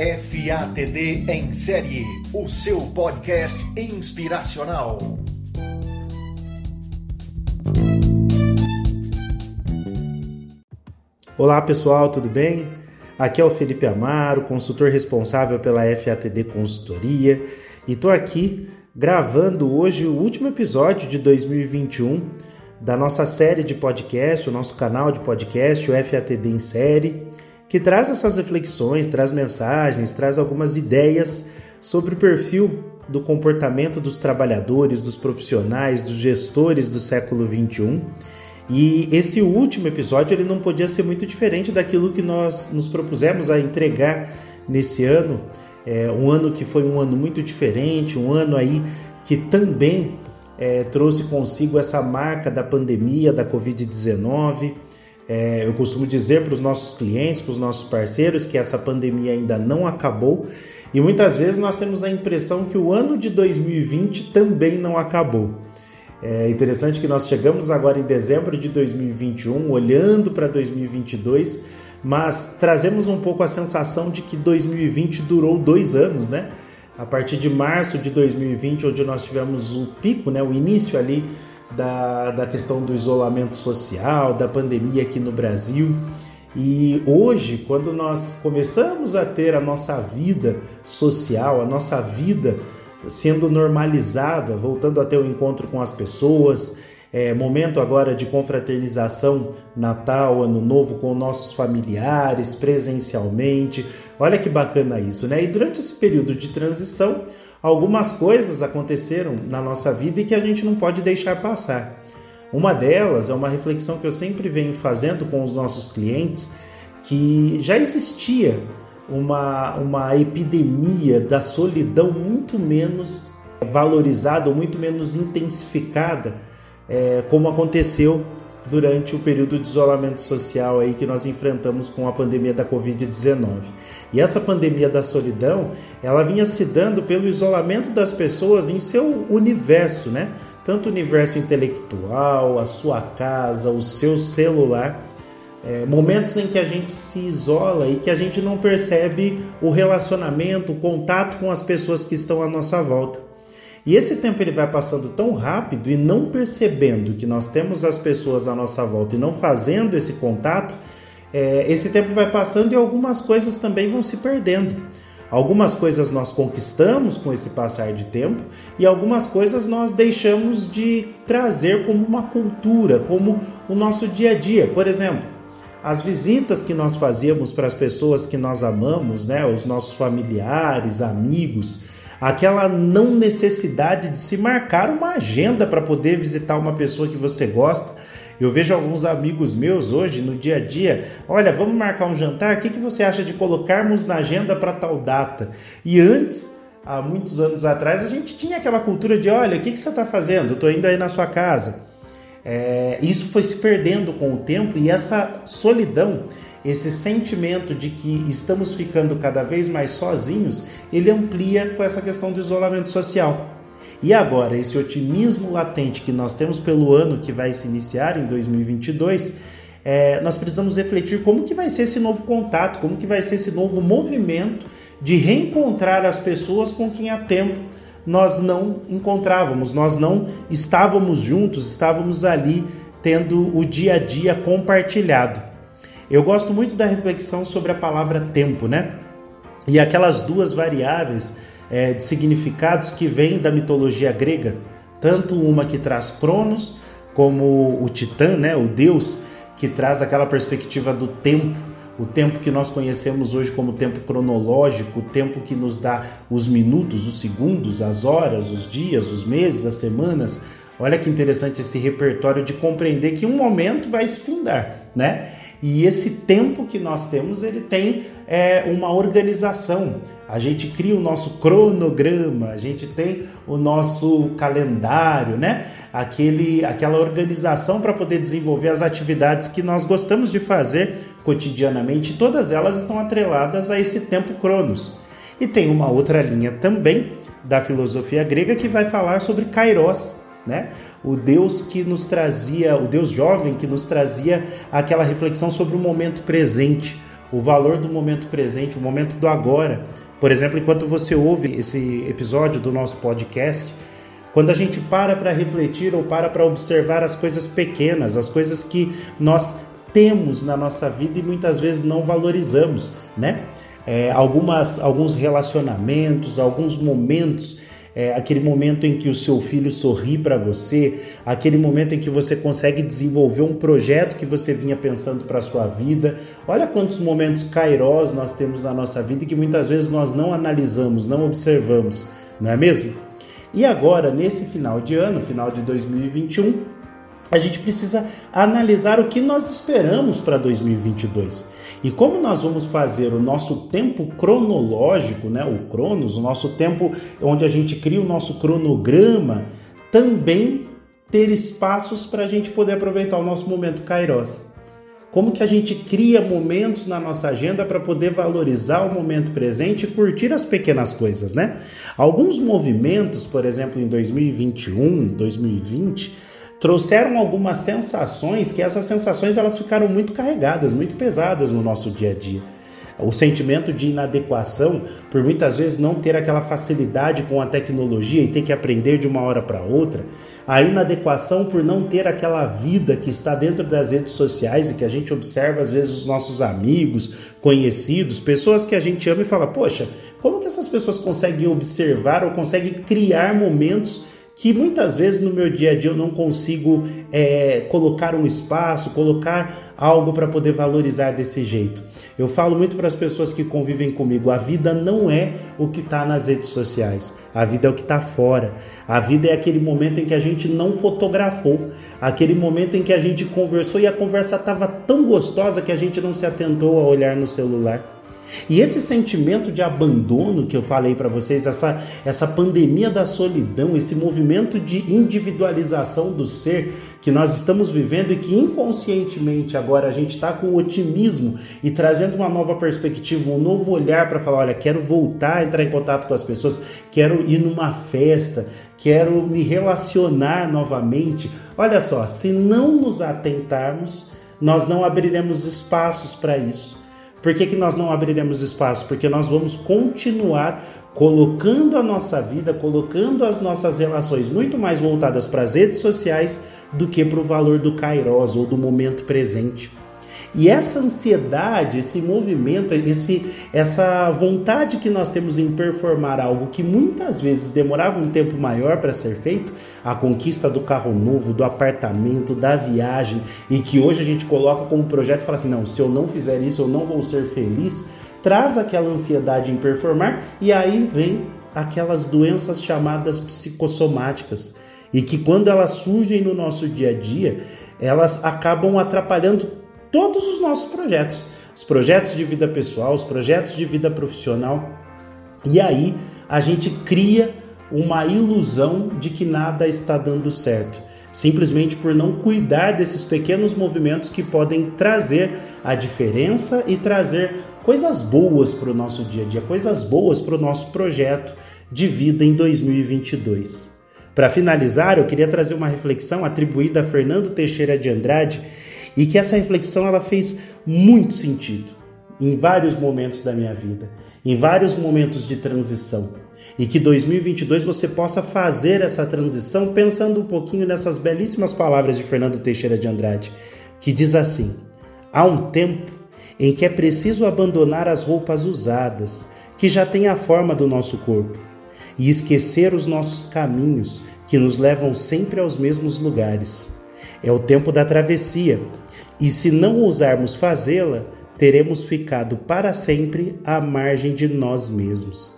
FATD em série, o seu podcast inspiracional. Olá pessoal, tudo bem? Aqui é o Felipe Amaro, consultor responsável pela FATD Consultoria, e estou aqui gravando hoje o último episódio de 2021 da nossa série de podcast, o nosso canal de podcast, o FATD em série que traz essas reflexões, traz mensagens, traz algumas ideias sobre o perfil do comportamento dos trabalhadores, dos profissionais, dos gestores do século 21. E esse último episódio ele não podia ser muito diferente daquilo que nós nos propusemos a entregar nesse ano, é, um ano que foi um ano muito diferente, um ano aí que também é, trouxe consigo essa marca da pandemia da Covid-19 é, eu costumo dizer para os nossos clientes, para os nossos parceiros, que essa pandemia ainda não acabou e muitas vezes nós temos a impressão que o ano de 2020 também não acabou. É interessante que nós chegamos agora em dezembro de 2021, olhando para 2022, mas trazemos um pouco a sensação de que 2020 durou dois anos, né? A partir de março de 2020, onde nós tivemos o pico, né, o início ali da, da questão do isolamento social, da pandemia aqui no Brasil. E hoje, quando nós começamos a ter a nossa vida social, a nossa vida sendo normalizada, voltando a ter o um encontro com as pessoas, é, momento agora de confraternização Natal, Ano Novo com nossos familiares, presencialmente. Olha que bacana isso, né? E durante esse período de transição, algumas coisas aconteceram na nossa vida e que a gente não pode deixar passar. Uma delas é uma reflexão que eu sempre venho fazendo com os nossos clientes, que já existia uma, uma epidemia da solidão muito menos valorizada ou muito menos intensificada, é, como aconteceu durante o período de isolamento social aí que nós enfrentamos com a pandemia da Covid-19. E essa pandemia da solidão, ela vinha se dando pelo isolamento das pessoas em seu universo, né? Tanto o universo intelectual, a sua casa, o seu celular. É, momentos em que a gente se isola e que a gente não percebe o relacionamento, o contato com as pessoas que estão à nossa volta. E esse tempo ele vai passando tão rápido e não percebendo que nós temos as pessoas à nossa volta e não fazendo esse contato, é, esse tempo vai passando e algumas coisas também vão se perdendo. Algumas coisas nós conquistamos com esse passar de tempo e algumas coisas nós deixamos de trazer como uma cultura, como o nosso dia a dia. Por exemplo, as visitas que nós fazíamos para as pessoas que nós amamos, né, os nossos familiares, amigos, aquela não necessidade de se marcar uma agenda para poder visitar uma pessoa que você gosta. Eu vejo alguns amigos meus hoje no dia a dia, olha, vamos marcar um jantar, o que, que você acha de colocarmos na agenda para tal data? E antes, há muitos anos atrás, a gente tinha aquela cultura de, olha, o que, que você está fazendo? Estou indo aí na sua casa. É, isso foi se perdendo com o tempo e essa solidão esse sentimento de que estamos ficando cada vez mais sozinhos, ele amplia com essa questão do isolamento social. E agora, esse otimismo latente que nós temos pelo ano que vai se iniciar em 2022, é, nós precisamos refletir como que vai ser esse novo contato, como que vai ser esse novo movimento de reencontrar as pessoas com quem há tempo nós não encontrávamos, nós não estávamos juntos, estávamos ali tendo o dia a dia compartilhado. Eu gosto muito da reflexão sobre a palavra tempo, né? E aquelas duas variáveis é, de significados que vêm da mitologia grega, tanto uma que traz Cronos, como o Titã, né, o deus que traz aquela perspectiva do tempo, o tempo que nós conhecemos hoje como tempo cronológico, o tempo que nos dá os minutos, os segundos, as horas, os dias, os meses, as semanas. Olha que interessante esse repertório de compreender que um momento vai se findar, né? E esse tempo que nós temos, ele tem é, uma organização. A gente cria o nosso cronograma, a gente tem o nosso calendário, né? Aquele, aquela organização para poder desenvolver as atividades que nós gostamos de fazer cotidianamente. Todas elas estão atreladas a esse tempo cronos. E tem uma outra linha também da filosofia grega que vai falar sobre kairos, né? O Deus que nos trazia, o Deus jovem que nos trazia aquela reflexão sobre o momento presente, o valor do momento presente, o momento do agora. Por exemplo, enquanto você ouve esse episódio do nosso podcast, quando a gente para para refletir ou para para observar as coisas pequenas, as coisas que nós temos na nossa vida e muitas vezes não valorizamos, né? É, algumas, alguns relacionamentos, alguns momentos é, aquele momento em que o seu filho sorri para você, aquele momento em que você consegue desenvolver um projeto que você vinha pensando para a sua vida. Olha quantos momentos cairós nós temos na nossa vida e que muitas vezes nós não analisamos, não observamos, não é mesmo? E agora, nesse final de ano, final de 2021, a gente precisa analisar o que nós esperamos para 2022. E como nós vamos fazer o nosso tempo cronológico, né, o Cronos, o nosso tempo onde a gente cria o nosso cronograma, também ter espaços para a gente poder aproveitar o nosso momento Kairos. Como que a gente cria momentos na nossa agenda para poder valorizar o momento presente e curtir as pequenas coisas, né? Alguns movimentos, por exemplo, em 2021, 2020, trouxeram algumas sensações que essas sensações elas ficaram muito carregadas, muito pesadas no nosso dia a dia. O sentimento de inadequação, por muitas vezes não ter aquela facilidade com a tecnologia e ter que aprender de uma hora para outra, a inadequação por não ter aquela vida que está dentro das redes sociais e que a gente observa às vezes os nossos amigos, conhecidos, pessoas que a gente ama e fala: "Poxa, como que essas pessoas conseguem observar ou conseguem criar momentos que muitas vezes no meu dia a dia eu não consigo é, colocar um espaço, colocar algo para poder valorizar desse jeito. Eu falo muito para as pessoas que convivem comigo: a vida não é o que está nas redes sociais, a vida é o que está fora. A vida é aquele momento em que a gente não fotografou, aquele momento em que a gente conversou e a conversa estava tão gostosa que a gente não se atentou a olhar no celular. E esse sentimento de abandono que eu falei para vocês, essa, essa pandemia da solidão, esse movimento de individualização do ser que nós estamos vivendo e que inconscientemente agora a gente está com otimismo e trazendo uma nova perspectiva, um novo olhar para falar: olha, quero voltar a entrar em contato com as pessoas, quero ir numa festa, quero me relacionar novamente. Olha só, se não nos atentarmos, nós não abriremos espaços para isso. Por que, que nós não abriremos espaço? Porque nós vamos continuar colocando a nossa vida, colocando as nossas relações muito mais voltadas para as redes sociais do que para o valor do kairos ou do momento presente. E essa ansiedade, esse movimento, esse, essa vontade que nós temos em performar algo que muitas vezes demorava um tempo maior para ser feito, a conquista do carro novo, do apartamento, da viagem, e que hoje a gente coloca como projeto e fala assim: não, se eu não fizer isso, eu não vou ser feliz, traz aquela ansiedade em performar, e aí vem aquelas doenças chamadas psicossomáticas. E que quando elas surgem no nosso dia a dia, elas acabam atrapalhando todos os nossos projetos, os projetos de vida pessoal, os projetos de vida profissional. E aí a gente cria uma ilusão de que nada está dando certo, simplesmente por não cuidar desses pequenos movimentos que podem trazer a diferença e trazer coisas boas para o nosso dia a dia, coisas boas para o nosso projeto de vida em 2022. Para finalizar, eu queria trazer uma reflexão atribuída a Fernando Teixeira de Andrade e que essa reflexão ela fez muito sentido em vários momentos da minha vida, em vários momentos de transição. E que 2022 você possa fazer essa transição pensando um pouquinho nessas belíssimas palavras de Fernando Teixeira de Andrade, que diz assim: Há um tempo em que é preciso abandonar as roupas usadas, que já têm a forma do nosso corpo, e esquecer os nossos caminhos, que nos levam sempre aos mesmos lugares. É o tempo da travessia, e se não ousarmos fazê-la, teremos ficado para sempre à margem de nós mesmos.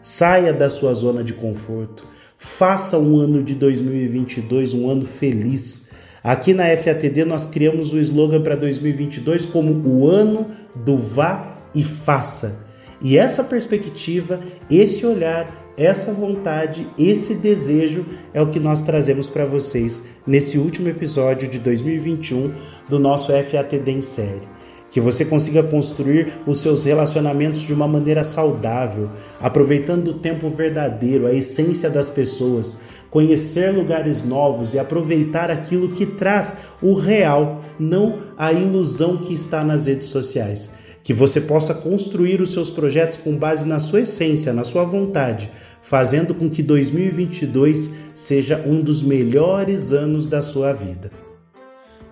Saia da sua zona de conforto. Faça um ano de 2022 um ano feliz. Aqui na FATD nós criamos o slogan para 2022 como o ano do vá e faça. E essa perspectiva, esse olhar, essa vontade, esse desejo é o que nós trazemos para vocês nesse último episódio de 2021 do nosso FATD em série. Que você consiga construir os seus relacionamentos de uma maneira saudável, aproveitando o tempo verdadeiro, a essência das pessoas, conhecer lugares novos e aproveitar aquilo que traz o real, não a ilusão que está nas redes sociais Que você possa construir os seus projetos com base na sua essência, na sua vontade, fazendo com que 2022 seja um dos melhores anos da sua vida.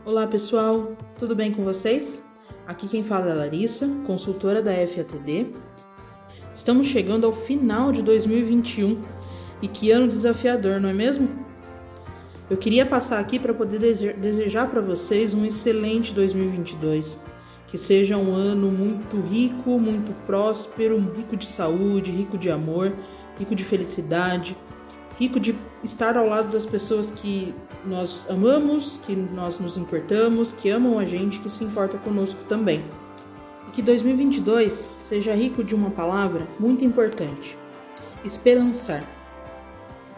Olá pessoal, tudo bem com vocês? Aqui quem fala é Larissa, consultora da FATD. Estamos chegando ao final de 2021 e que ano desafiador, não é mesmo? Eu queria passar aqui para poder desejar para vocês um excelente 2022. Que seja um ano muito rico, muito próspero, rico de saúde, rico de amor, rico de felicidade, rico de estar ao lado das pessoas que nós amamos, que nós nos importamos, que amam a gente, que se importa conosco também. E que 2022 seja rico de uma palavra muito importante: esperançar.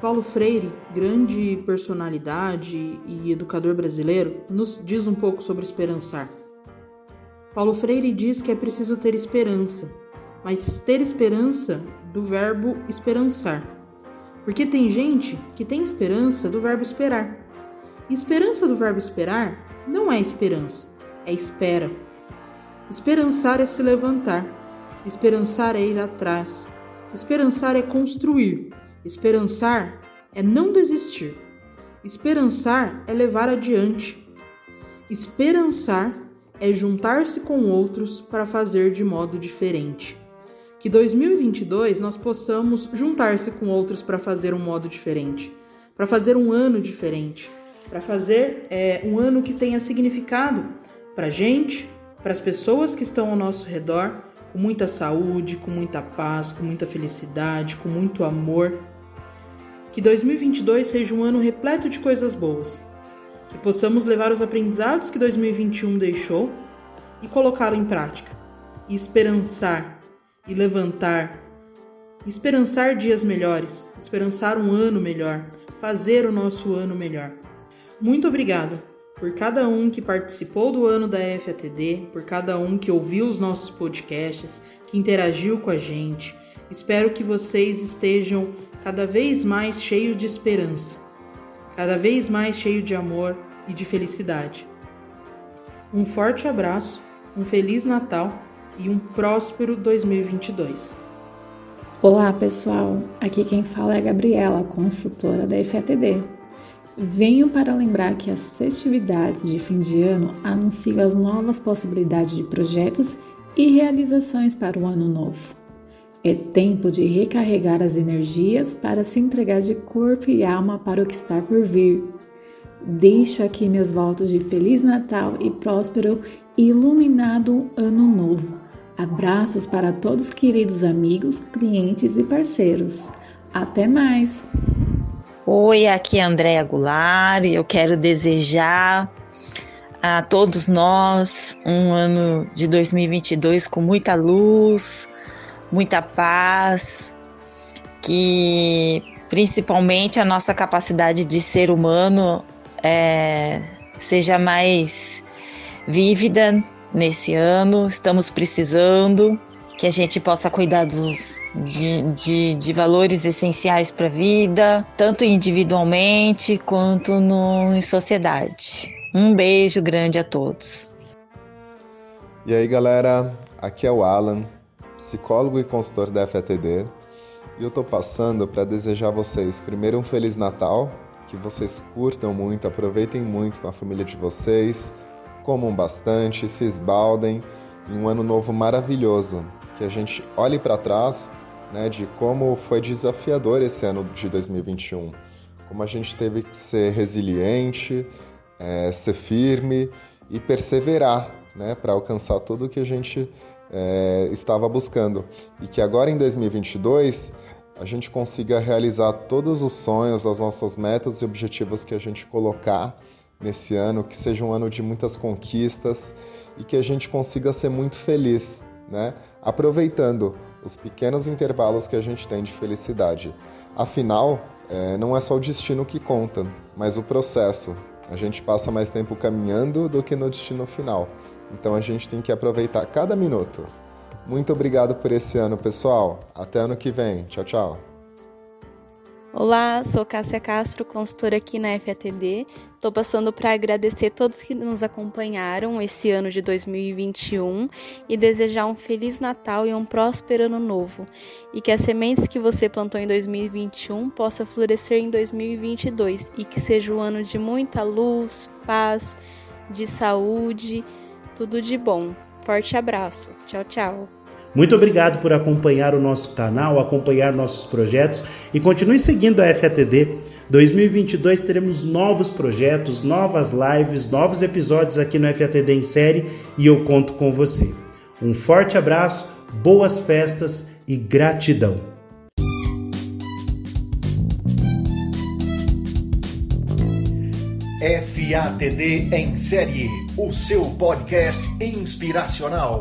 Paulo Freire, grande personalidade e educador brasileiro, nos diz um pouco sobre esperançar. Paulo Freire diz que é preciso ter esperança, mas ter esperança do verbo esperançar. Porque tem gente que tem esperança do verbo esperar. Esperança do verbo esperar não é esperança, é espera. Esperançar é se levantar, esperançar é ir atrás, esperançar é construir, Esperançar é não desistir. Esperançar é levar adiante. Esperançar é juntar-se com outros para fazer de modo diferente. Que 2022 nós possamos juntar-se com outros para fazer um modo diferente, para fazer um ano diferente, para fazer é, um ano que tenha significado para a gente, para as pessoas que estão ao nosso redor, com muita saúde, com muita paz, com muita felicidade, com muito amor que 2022 seja um ano repleto de coisas boas. Que possamos levar os aprendizados que 2021 deixou e colocá-lo em prática. E esperançar e levantar. Esperançar dias melhores, esperançar um ano melhor, fazer o nosso ano melhor. Muito obrigado por cada um que participou do ano da FATD, por cada um que ouviu os nossos podcasts, que interagiu com a gente. Espero que vocês estejam cada vez mais cheio de esperança, cada vez mais cheio de amor e de felicidade. Um forte abraço, um feliz Natal e um próspero 2022. Olá, pessoal. Aqui quem fala é Gabriela, consultora da FATD. Venho para lembrar que as festividades de fim de ano anunciam as novas possibilidades de projetos e realizações para o ano novo. É tempo de recarregar as energias para se entregar de corpo e alma para o que está por vir. Deixo aqui meus votos de Feliz Natal e próspero e iluminado Ano Novo. Abraços para todos queridos amigos, clientes e parceiros. Até mais! Oi, aqui é Andréa Goulart e eu quero desejar a todos nós um ano de 2022 com muita luz, muita paz, que principalmente a nossa capacidade de ser humano é, seja mais vívida nesse ano. Estamos precisando que a gente possa cuidar dos, de, de, de valores essenciais para a vida, tanto individualmente quanto no, em sociedade. Um beijo grande a todos. E aí, galera, aqui é o Alan psicólogo e consultor da FATD, e eu estou passando para desejar a vocês primeiro um Feliz Natal, que vocês curtam muito, aproveitem muito com a família de vocês, comam bastante, se esbaldem em um ano novo maravilhoso, que a gente olhe para trás né, de como foi desafiador esse ano de 2021, como a gente teve que ser resiliente, é, ser firme e perseverar né, para alcançar tudo que a gente é, estava buscando. E que agora em 2022 a gente consiga realizar todos os sonhos, as nossas metas e objetivos que a gente colocar nesse ano, que seja um ano de muitas conquistas e que a gente consiga ser muito feliz, né? Aproveitando os pequenos intervalos que a gente tem de felicidade. Afinal, é, não é só o destino que conta, mas o processo. A gente passa mais tempo caminhando do que no destino final. Então a gente tem que aproveitar cada minuto. Muito obrigado por esse ano, pessoal. Até ano que vem. Tchau, tchau. Olá, sou Cássia Castro, consultora aqui na FATD. Estou passando para agradecer todos que nos acompanharam esse ano de 2021 e desejar um feliz Natal e um próspero ano novo. E que as sementes que você plantou em 2021 possa florescer em 2022 e que seja um ano de muita luz, paz, de saúde, tudo de bom. Forte abraço. Tchau, tchau. Muito obrigado por acompanhar o nosso canal, acompanhar nossos projetos e continue seguindo a FATD. 2022 teremos novos projetos, novas lives, novos episódios aqui no FATD em série e eu conto com você. Um forte abraço, boas festas e gratidão. FATD em série, o seu podcast inspiracional.